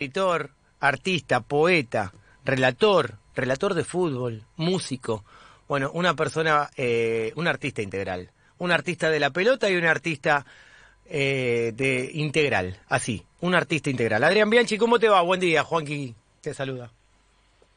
escritor, artista, poeta, relator, relator de fútbol, músico. Bueno, una persona, eh, un artista integral. Un artista de la pelota y un artista eh, de integral. Así, un artista integral. Adrián Bianchi, ¿cómo te va? Buen día, Juanqui te saluda.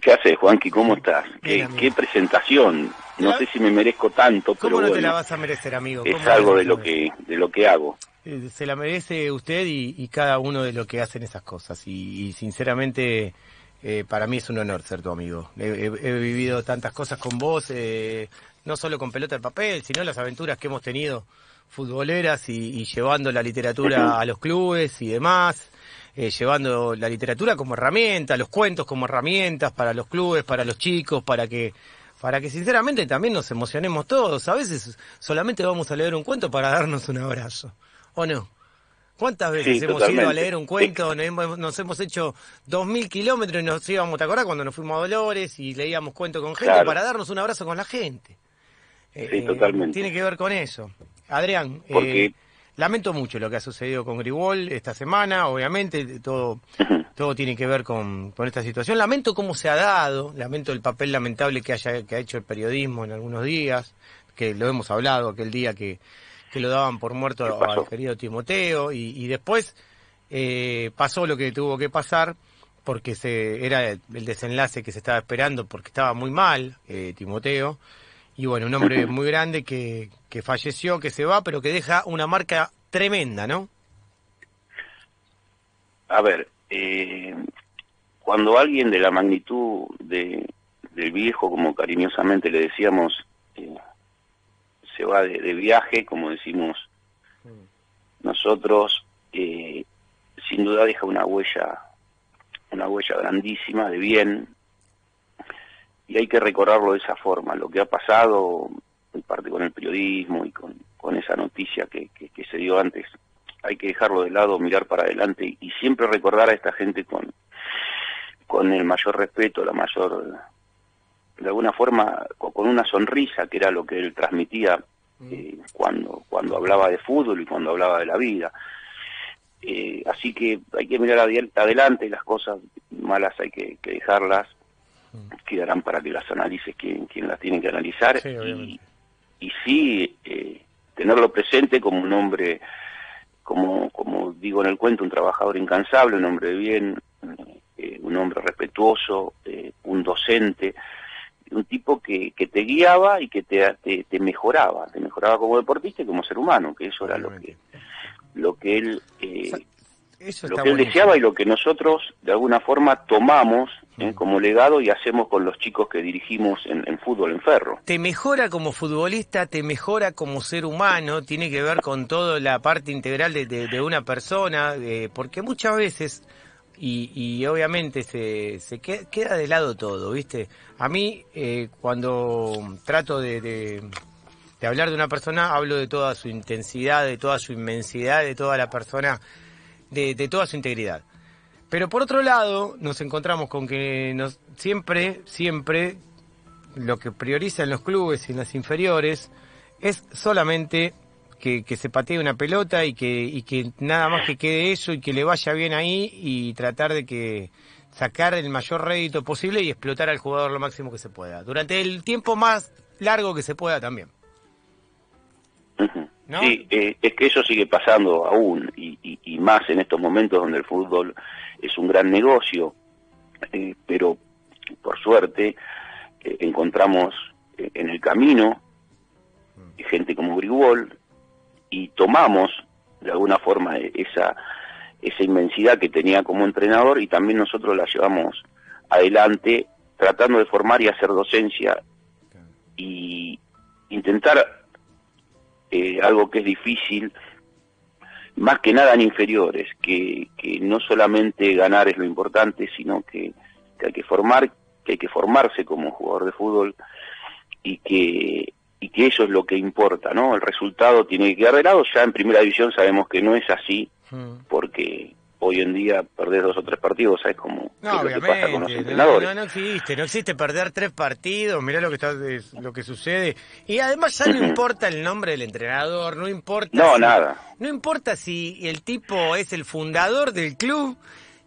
¿Qué haces, Juanqui? ¿Cómo estás? Bien, ¿Qué, qué presentación. No sé si me merezco tanto, pero ¿Cómo no te bueno, la vas a merecer, amigo? es ¿Cómo no algo te de lo que de lo que hago. Eh, se la merece usted y, cada uno de los que hacen esas cosas. Y, sinceramente, eh, para mí es un honor ser tu amigo. He, vivido tantas cosas con vos, eh, no solo con pelota de papel, sino las aventuras que hemos tenido futboleras y, y llevando la literatura a los clubes y demás. eh, llevando la literatura como herramienta, los cuentos como herramientas para los clubes, para los chicos, para que para que sinceramente también nos emocionemos todos. A veces solamente vamos a leer un cuento para darnos un abrazo, ¿o no? ¿Cuántas veces Sí, hemos ido a leer un cuento? Nos hemos, nos hemos hecho dos mil kilómetros y nos íbamos, ¿te acordás cuando nos fuimos a Dolores y leíamos cuentos con gente Claro. para darnos un abrazo con la gente? Eh, Sí, totalmente. Tiene que ver con eso. Adrián, eh, lamento mucho lo que ha sucedido con Gribol esta semana, obviamente, todo, todo tiene que ver con, con esta situación. Lamento cómo se ha dado, lamento el papel lamentable que, haya, que ha hecho el periodismo en algunos días, que lo hemos hablado aquel día que, que lo daban por muerto al querido Timoteo, y, y después eh, pasó lo que tuvo que pasar, porque se era el desenlace que se estaba esperando, porque estaba muy mal eh, Timoteo, y bueno, un hombre muy grande que, que falleció, que se va, pero que deja una marca tremenda, ¿no? A ver, eh, cuando alguien de la magnitud de, del viejo, como cariñosamente le decíamos, eh, se va de, de viaje, como decimos nosotros, eh, sin duda deja una huella, una huella grandísima de bien, y hay que recordarlo de esa forma. Lo que ha pasado, en parte con el periodismo y con, con esa noticia que, que, que se dio antes, hay que dejarlo de lado, mirar para adelante y siempre recordar a esta gente con, con el mayor respeto, la mayor, de alguna forma, co- con una sonrisa, que era lo que él transmitía eh, cuando, cuando hablaba de fútbol y cuando hablaba de la vida. Eh, así que hay que mirar adelante, las cosas malas hay que, que dejarlas, quedarán para que las analice quien, quien las tiene que analizar Sí, y, y sí eh, tenerlo presente como un hombre, como, como digo en el cuento, un trabajador incansable, un hombre de bien, eh, un hombre respetuoso, eh, un docente, un tipo que, que te guiaba y que te, te, te mejoraba, te mejoraba como deportista y como ser humano, que eso era lo que, lo que él... eh, Eso lo que él deseaba y lo que nosotros de alguna forma tomamos eh, como legado y hacemos con los chicos que dirigimos en, en fútbol en ferro. te mejora como futbolista, te mejora como ser humano, tiene que ver con toda la parte integral de, de- de una persona, eh, porque muchas veces, y, y obviamente se, se que- queda de lado todo, ¿viste? A mí, eh, cuando trato de hablar de una persona, hablo de toda su intensidad, de toda su inmensidad, de toda la persona, de, de toda su integridad. Pero por otro lado, nos encontramos con que nos, siempre, siempre lo que priorizan los clubes y en las inferiores es solamente que, que se patee una pelota y que, y que nada más que quede eso y que le vaya bien ahí y tratar de que sacar el mayor rédito posible y explotar al jugador lo máximo que se pueda. Durante el tiempo más largo que se pueda también. Sí, eh, es que eso sigue pasando aún y, y- y más en estos momentos donde el fútbol es un gran negocio, eh, pero por suerte eh, encontramos en el camino gente como Grigol y tomamos de alguna forma eh, esa esa inmensidad que tenía como entrenador y también nosotros la llevamos adelante tratando de formar y hacer docencia y intentar eh, algo que es difícil, más que nada en inferiores, que, que no solamente ganar es lo importante, sino que, que hay que formar, que hay que formarse como jugador de fútbol y que y que eso es lo que importa, ¿no? El resultado tiene que quedar de lado, ya en primera división sabemos que no es así, Mm. porque hoy en día perder dos o tres partidos, ¿sabes cómo No, es lo que pasa con los obviamente, no, entrenadores? no, no existe, no existe perder tres partidos, mirá lo que está, es- lo que sucede. Y además ya no importa el nombre del entrenador, no importa No, si- nada. no importa si el tipo es el fundador del club,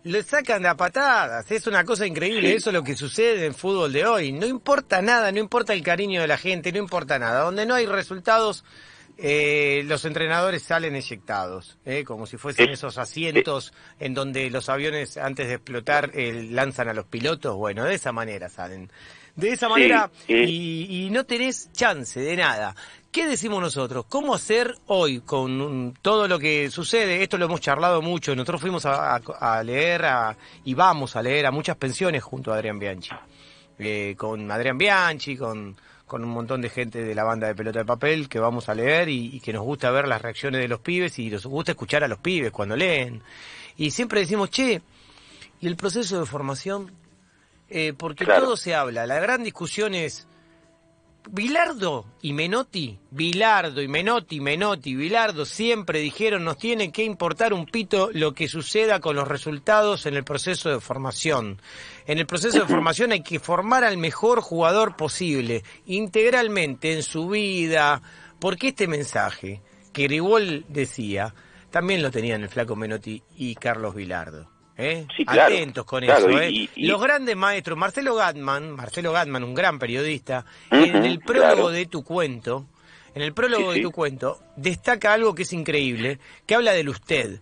le sacan de a patadas. Es una cosa increíble. Eso es lo que sucede en fútbol de hoy. No importa nada, no importa el cariño de la gente, no importa nada. Donde no hay resultados, eh, los entrenadores salen eyectados, eh, como si fuesen esos asientos en donde los aviones antes de explotar eh, lanzan a los pilotos. Bueno, de esa manera salen. De esa manera y, y no tenés chance de nada. ¿Qué decimos nosotros? ¿Cómo hacer hoy con todo lo que sucede? Esto lo hemos charlado mucho. Nosotros fuimos a, leer y vamos a leer a muchas pensiones junto a Adrián Bianchi. Eh, con Adrián Bianchi, con, con un montón de gente de la banda de pelota de papel que vamos a leer y, que nos gusta ver las reacciones de los pibes y nos gusta escuchar a los pibes cuando leen. Y siempre decimos, che, ¿y el proceso de formación? Eh, porque todo se habla. La gran discusión es Bilardo y Menotti, Bilardo y Menotti, Menotti, Bilardo siempre dijeron nos tiene que importar un pito lo que suceda con los resultados en el proceso de formación. En el proceso de formación hay que formar al mejor jugador posible, integralmente en su vida, porque este mensaje que Gribol decía, también lo tenían el flaco Menotti y Carlos Bilardo. ¿Eh? Atentos con eso. ¿eh? Los grandes maestros, Marcelo Gatman, Marcelo Gatman, un gran periodista, en el prólogo de tu cuento, en el prólogo de tu cuento, destaca algo que es increíble, que habla del usted.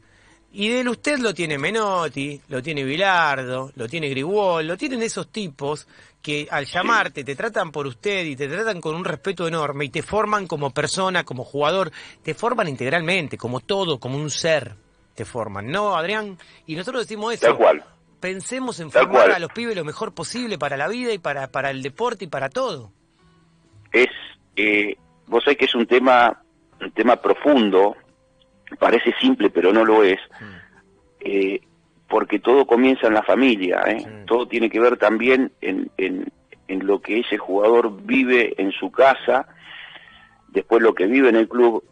Y del usted lo tiene Menotti, lo tiene Vilardo, lo tiene Grigol, lo tienen esos tipos que al llamarte te tratan por usted y te tratan con un respeto enorme y te forman como persona, como jugador, te forman integralmente, como todo, como un ser te forman, ¿no, Adrián? Y nosotros decimos eso. Tal cual. Pensemos en formar a los pibes lo mejor posible para la vida y para, para el deporte y para todo. Es, eh, vos sabés que es un tema, un tema profundo, parece simple pero no lo es, eh, porque todo comienza en la familia, ¿eh? todo tiene que ver también en, en, en lo que ese jugador vive en su casa, después lo que vive en el club,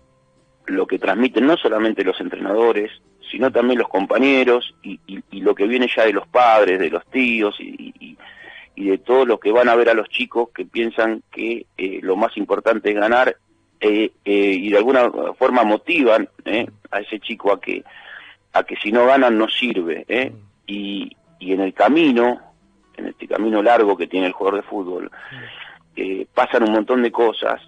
lo que transmiten no solamente los entrenadores, sino también los compañeros y, lo que viene ya de los padres, de los tíos y, de todos los que van a ver a los chicos que piensan que eh, lo más importante es ganar eh, eh, y de alguna forma motivan a ese chico a que a que si no ganan no sirve y, y en el camino en este camino largo que tiene el jugador de fútbol pasan un montón de cosas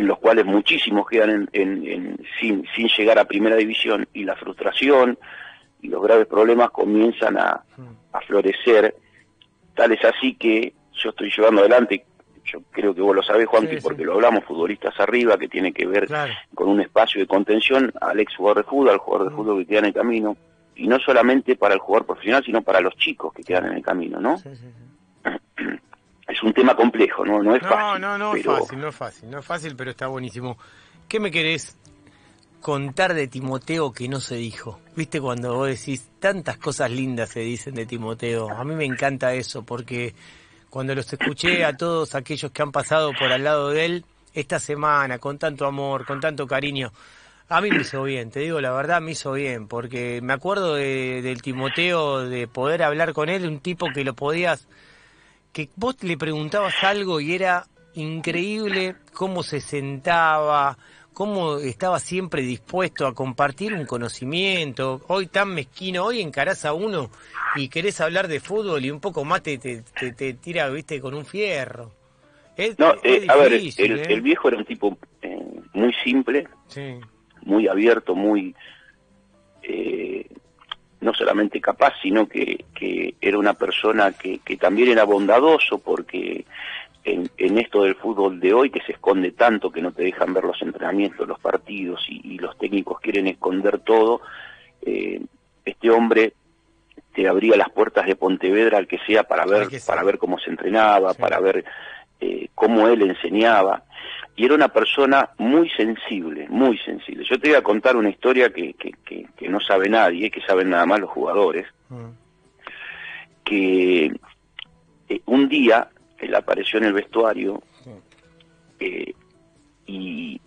en los cuales muchísimos quedan en, sin, sin llegar a primera división y la frustración y los graves problemas comienzan a, a florecer. Tal es así que yo estoy llevando adelante, yo creo que vos lo sabés, Juanqui, porque lo hablamos, futbolistas arriba, que tiene que ver con un espacio de contención al ex jugador de fútbol, al jugador de fútbol que queda en el camino, y no solamente para el jugador profesional, sino para los chicos que quedan en el camino, ¿no? Es un tema complejo, no, no es fácil. No, no, no es fácil, no es fácil, no es fácil, pero está buenísimo. ¿Qué me querés contar de Timoteo que no se dijo? Viste cuando vos decís tantas cosas lindas se dicen de Timoteo. A mí me encanta eso porque cuando los escuché a todos aquellos que han pasado por al lado de él esta semana con tanto amor, con tanto cariño, a mí me hizo bien, te digo la verdad, me hizo bien, porque me acuerdo de, del Timoteo, de poder hablar con él, un tipo que lo podías que vos le preguntabas algo y era increíble cómo se sentaba, cómo estaba siempre dispuesto a compartir un conocimiento. Hoy tan mezquino, hoy encarás a uno y querés hablar de fútbol y un poco más te, te, tira, viste, con un fierro. no, eh, a ver, ¿eh? el, viejo era un tipo eh, muy simple, muy abierto, muy no solamente capaz, sino que, que era una persona que, que, también era bondadoso, porque en, en, esto del fútbol de hoy, que se esconde tanto, que no te dejan ver los entrenamientos, los partidos, y, los técnicos quieren esconder todo, eh, este hombre te abría las puertas de Pontevedra al que sea para ver, para ver cómo se entrenaba, para ver eh, cómo él enseñaba. Y era una persona muy sensible, muy sensible. Yo te voy a contar una historia que, que, que, no sabe nadie, que saben nada más los jugadores, mm. que eh, un día él apareció en el vestuario eh, y,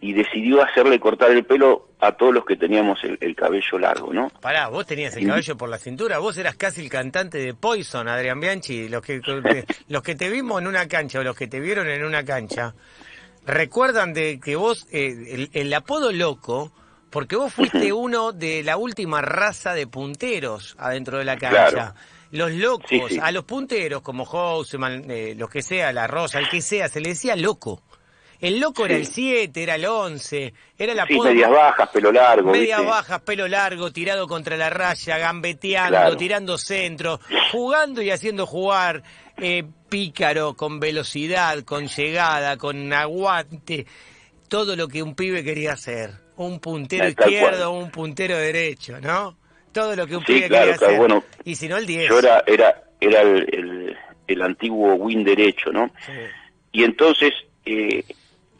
y, decidió hacerle cortar el pelo a todos los que teníamos el, cabello largo, ¿no? Pará, vos tenías el cabello por la cintura, vos eras casi el cantante de Poison, Adrián Bianchi, los que, los que te vimos en una cancha o los que te vieron en una cancha recuerdan de que vos, eh, el, apodo loco Porque vos fuiste uno de la última raza de punteros adentro de la cancha. Los locos, a los punteros como Houseman, eh, los que sea, La Rosa, el que sea, se le decía loco. El loco era el 7, era el 11, era la sí, medias bajas, pelo largo. Medias bajas, pelo largo, tirado contra la raya, gambeteando, tirando centro, jugando y haciendo jugar, eh, pícaro, con velocidad, con llegada, con aguante, todo lo que un pibe quería hacer. Un puntero izquierdo, un puntero derecho, ¿no? Todo lo que un pibe quería hacer. Bueno, y si no el 10. Yo era, era, era el, el, antiguo win derecho, ¿no? Y entonces... Eh,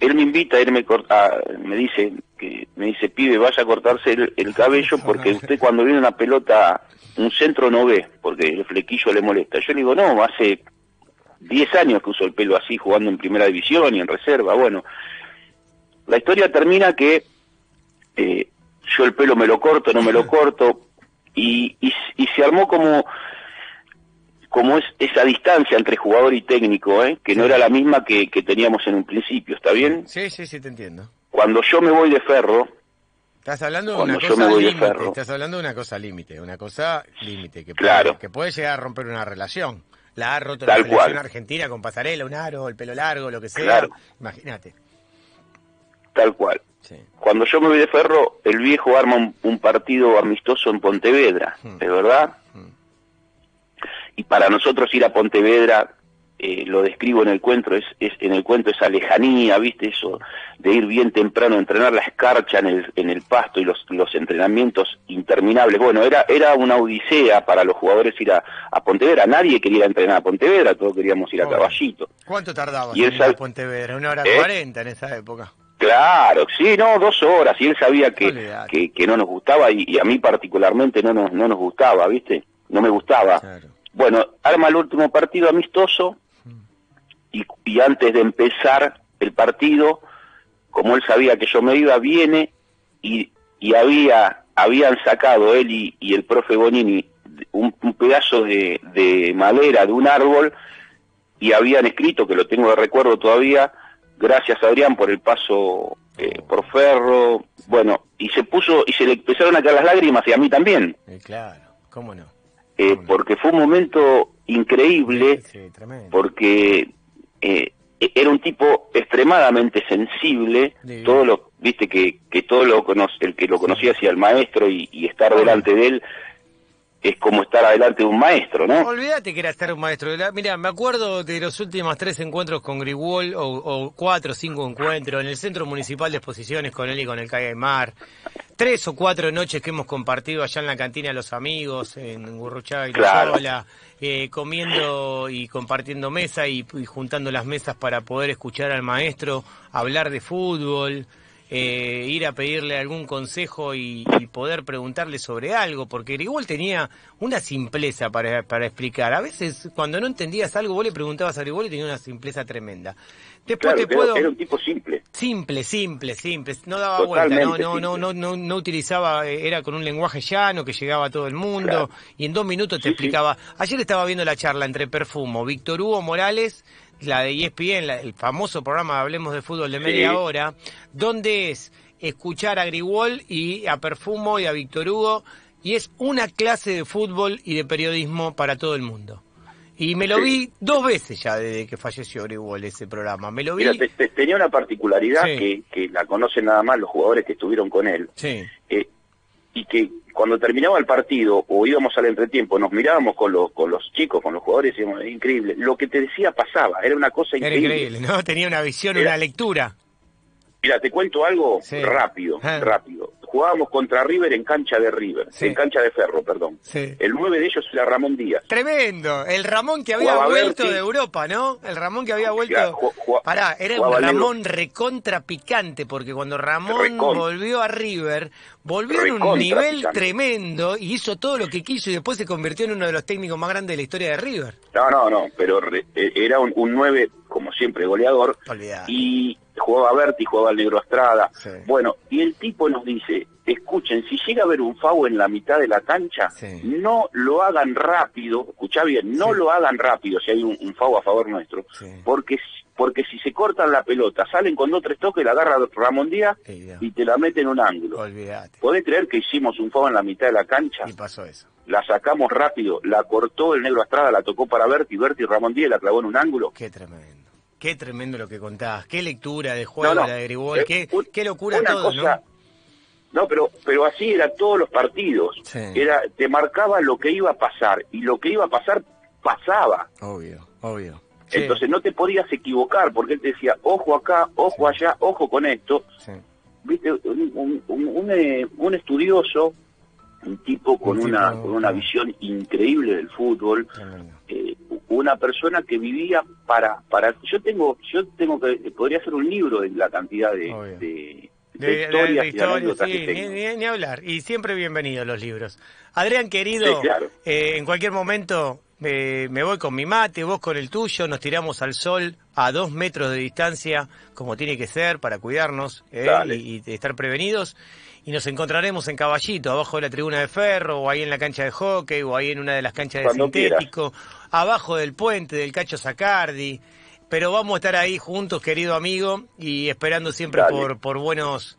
él me invita, él me corta, me dice que me dice pibe vaya a cortarse el, cabello porque usted cuando viene una pelota un centro no ve porque el flequillo le molesta. Yo le digo no, hace 10 años que uso el pelo así jugando en primera división y en reserva. Bueno, la historia termina que eh, yo el pelo me lo corto, no me lo corto y, y se armó como como es esa distancia entre jugador y técnico, ¿eh? que no era la misma que, teníamos en un principio, ¿está bien? Sí, sí, sí, te entiendo. Cuando yo me voy de ferro... Estás hablando de una cosa límite, estás hablando de una cosa límite, una cosa límite, que, puede, que puede llegar a romper una relación. La ha roto la relación argentina con Pasarela, un aro, el pelo largo, lo que sea, imagínate. Tal cual. Cuando yo me voy de ferro, el viejo arma un, partido amistoso en Pontevedra, ¿es hmm. verdad? Hmm y para nosotros ir a Pontevedra eh, lo describo en el cuento es, es, en el cuento esa lejanía viste eso de ir bien temprano a entrenar la escarcha en el, en el pasto y los, los entrenamientos interminables. Bueno era era una odisea para los jugadores ir a, Pontevedra. Nadie quería entrenar a Pontevedra todos queríamos ir a Caballito. ¿cuánto tardaba ir a Pontevedra una hora ¿Eh? cuarenta en esa época Claro, sí, no, dos horas, y él sabía que, que, no nos gustaba y, a mí particularmente no nos, no nos gustaba, ¿viste? No me gustaba. Claro. Bueno, arma el último partido amistoso y, antes de empezar el partido, como él sabía que yo me iba, viene y, había habían sacado él y, el profe Bonini un, pedazo de, madera de un árbol y habían escrito, que lo tengo de recuerdo todavía, gracias Adrián por el paso eh, por ferro, bueno, y se puso, y se le empezaron a caer las lágrimas y a mí también. claro, cómo no. Eh, porque fue un momento increíble, porque eh, era un tipo extremadamente sensible, todo lo, viste que, que todo lo conoce, el que lo conocía hacia el maestro y, estar delante de él es como estar adelante de un maestro, ¿no? Olvídate que era estar un maestro. Mira, me acuerdo de los últimos tres encuentros con Grigol, o, cuatro o cinco encuentros, en el Centro Municipal de Exposiciones con él y con el Calle Mar tres o cuatro noches que hemos compartido allá en la cantina los amigos, en Gurruchaga y claro. eh, comiendo y compartiendo mesa y, juntando las mesas para poder escuchar al maestro hablar de fútbol, eh, ir a pedirle algún consejo y, poder preguntarle sobre algo, porque igual tenía una simpleza para, para explicar. A veces cuando no entendías algo, vos le preguntabas a Grigol y tenía una simpleza tremenda. Después te puedo... Era un tipo simple. Simple, simple, simple. No daba vuelta, no, no, no, no, no, no utilizaba, eh, era con un lenguaje llano que llegaba a todo el mundo y en dos minutos te explicaba. Ayer estaba viendo la charla entre Perfumo, Víctor Hugo Morales, la de ESPN, el famoso programa Hablemos de Fútbol de media hora, donde es escuchar a Grigol y a Perfumo y a Víctor Hugo y es una clase de fútbol y de periodismo para todo el mundo. Y me lo vi dos veces ya desde que falleció Grigol ese programa. Me lo vi. tenía una particularidad que, que, la conocen nada más los jugadores que estuvieron con él. Sí. Eh, y que cuando terminaba el partido o íbamos al entretiempo, nos mirábamos con los, con los chicos, con los jugadores y decíamos, increíble. Lo que te decía pasaba, era una cosa increíble. Era increíble, ¿no? Tenía una visión, una lectura. Mira, te cuento algo rápido, ah. rápido jugábamos contra River en cancha de River, en cancha de Ferro, perdón. El 9 de ellos era Ramón Díaz. Tremendo, el Ramón que había vuelto de Europa, ¿no? El Ramón que había vuelto... Pará, era un Ramón recontra picante, porque cuando Ramón volvió a River, volvió en un nivel tremendo y hizo todo lo que quiso y después se convirtió en uno de los técnicos más grandes de la historia de River. No, no, no, pero e, era un, un 9, como siempre, goleador. Y jugaba Berti, jugaba el Negro Estrada. Bueno, y el tipo nos dice, escuchen, si llega a haber un FAO en la mitad de la cancha, no lo hagan rápido, escucha bien, no lo hagan rápido si hay un, un FAO a favor nuestro, porque porque si se cortan la pelota, salen con dos tres toques, la agarra Ramón Díaz y te la mete en un ángulo. Olvídate. ¿Podés creer que hicimos un FAO en la mitad de la cancha? Y pasó eso. La sacamos rápido, la cortó el negro Estrada, la tocó para Berti, Berti Ramón Díaz la clavó en un ángulo. Qué tremendo. Qué tremendo lo que contabas. Qué lectura de juego la de Gribol. Eh, qué, locura todo, ¿no? No, pero, pero así era todos los partidos. Era, te marcaba lo que iba a pasar y lo que iba a pasar pasaba. Obvio, obvio. Entonces no te podías equivocar porque él te decía, ojo acá, ojo allá, ojo con esto. Viste, un, un, eh, un, estudioso, un tipo con una con una visión increíble del fútbol, eh, una persona que vivía para para yo tengo yo tengo que podría hacer un libro de la cantidad de, de, historias, sí, ni, hablar. Y siempre bienvenidos los libros. Adrián, querido, eh, en cualquier momento me voy con mi mate, vos con el tuyo, nos tiramos al sol a dos metros de distancia, como tiene que ser, para cuidarnos eh, y, estar prevenidos. Y nos encontraremos en Caballito, abajo de la tribuna de ferro, o ahí en la cancha de hockey, o ahí en una de las canchas de sintético, abajo del puente del Cacho Sacardi. Pero vamos a estar ahí juntos, querido amigo, y esperando siempre por, por buenos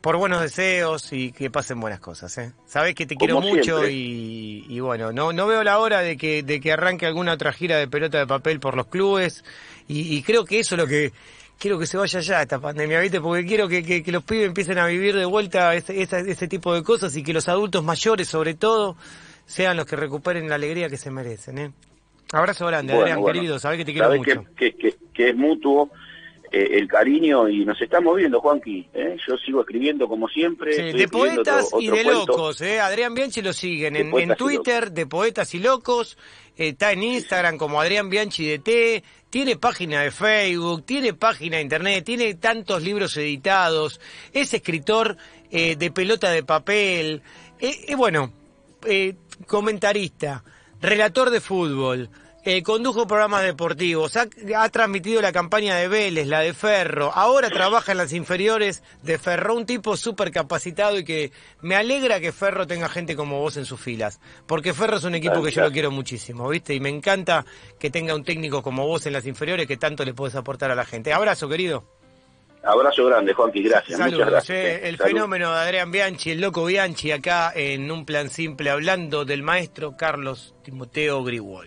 por buenos deseos y que pasen buenas cosas, ¿eh? Sabés que te quiero mucho y, bueno, no no veo la hora de que de que arranque alguna otra gira de pelota de papel por los clubes y, creo que eso es lo que quiero que se vaya ya esta pandemia, ¿viste? Porque quiero que, que, los pibes empiecen a vivir de vuelta ese, ese, tipo de cosas y que los adultos mayores, sobre todo, sean los que recuperen la alegría que se merecen, ¿eh? Abrazo grande, Adrián, querido, sabés que te quiero mucho. Que, que, que es mutuo eh, el cariño y nos estamos viendo, Juanqui. ¿eh? Yo sigo escribiendo como siempre. de poetas y de locos. ¿eh? Adrián Bianchi lo siguen en, Twitter, de poetas y locos. Está en Instagram como Adrián Bianchi de T. Tiene página de Facebook, tiene página de internet, tiene tantos libros editados. Es escritor de pelota de papel. bueno, comentarista, relator de fútbol. Eh, condujo programas deportivos, ha, transmitido la campaña de Vélez, la de Ferro, ahora trabaja en las inferiores de Ferro, un tipo súper capacitado y que me alegra que Ferro tenga gente como vos en sus filas, porque Ferro es un equipo que yo lo quiero muchísimo, ¿viste? Y me encanta que tenga un técnico como vos en las inferiores que tanto le puedes aportar a la gente. Abrazo, querido. Abrazo grande, Juanqui, gracias. Saludos, gracias. Eh, el fenómeno de Adrián Bianchi, el loco Bianchi, acá en un plan simple, hablando del maestro Carlos Timoteo Griwol.